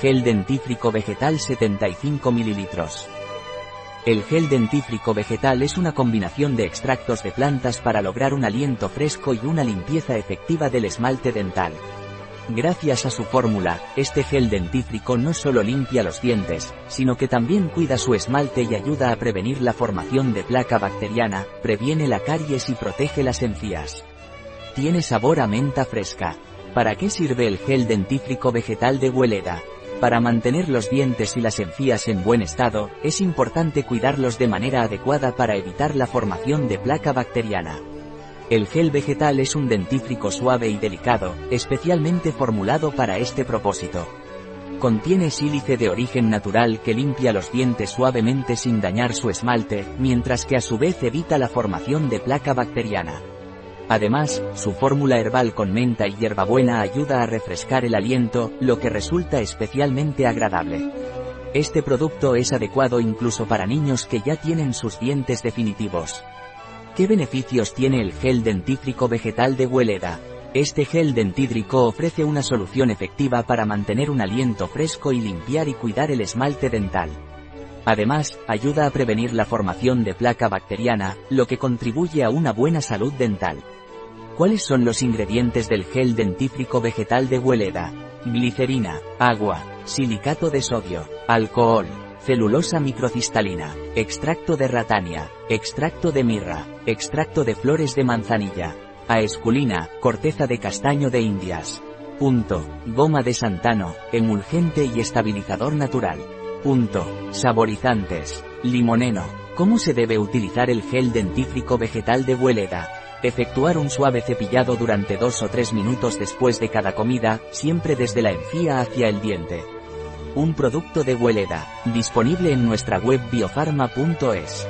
Gel dentífrico vegetal 75 ml. El gel dentífrico vegetal es una combinación de extractos de plantas para lograr un aliento fresco y una limpieza efectiva del esmalte dental. Gracias a su fórmula, este gel dentífrico no solo limpia los dientes, sino que también cuida su esmalte y ayuda a prevenir la formación de placa bacteriana, previene la caries y protege las encías. Tiene sabor a menta fresca. ¿Para qué sirve el gel dentífrico vegetal de Hueleda? Para mantener los dientes y las encías en buen estado, es importante cuidarlos de manera adecuada para evitar la formación de placa bacteriana. El gel vegetal es un dentífrico suave y delicado, especialmente formulado para este propósito. Contiene sílice de origen natural que limpia los dientes suavemente sin dañar su esmalte, mientras que a su vez evita la formación de placa bacteriana. Además, su fórmula herbal con menta y hierbabuena ayuda a refrescar el aliento, lo que resulta especialmente agradable. Este producto es adecuado incluso para niños que ya tienen sus dientes definitivos. ¿Qué beneficios tiene el gel dentífrico vegetal de Hueleda? Este gel dentídrico ofrece una solución efectiva para mantener un aliento fresco y limpiar y cuidar el esmalte dental. Además, ayuda a prevenir la formación de placa bacteriana, lo que contribuye a una buena salud dental. ¿Cuáles son los ingredientes del gel dentífrico vegetal de Hueleda? Glicerina, agua, silicato de sodio, alcohol, celulosa microcristalina, extracto de ratania, extracto de mirra, extracto de flores de manzanilla, aesculina, corteza de castaño de Indias. Punto. Goma de santano, emulgente y estabilizador natural. Punto. Saborizantes. Limoneno. ¿Cómo se debe utilizar el gel dentífrico vegetal de Hueleda? Efectuar un suave cepillado durante 2 o 3 minutos después de cada comida, siempre desde la encía hacia el diente un producto de Hueleda, disponible en nuestra web biofarma.es.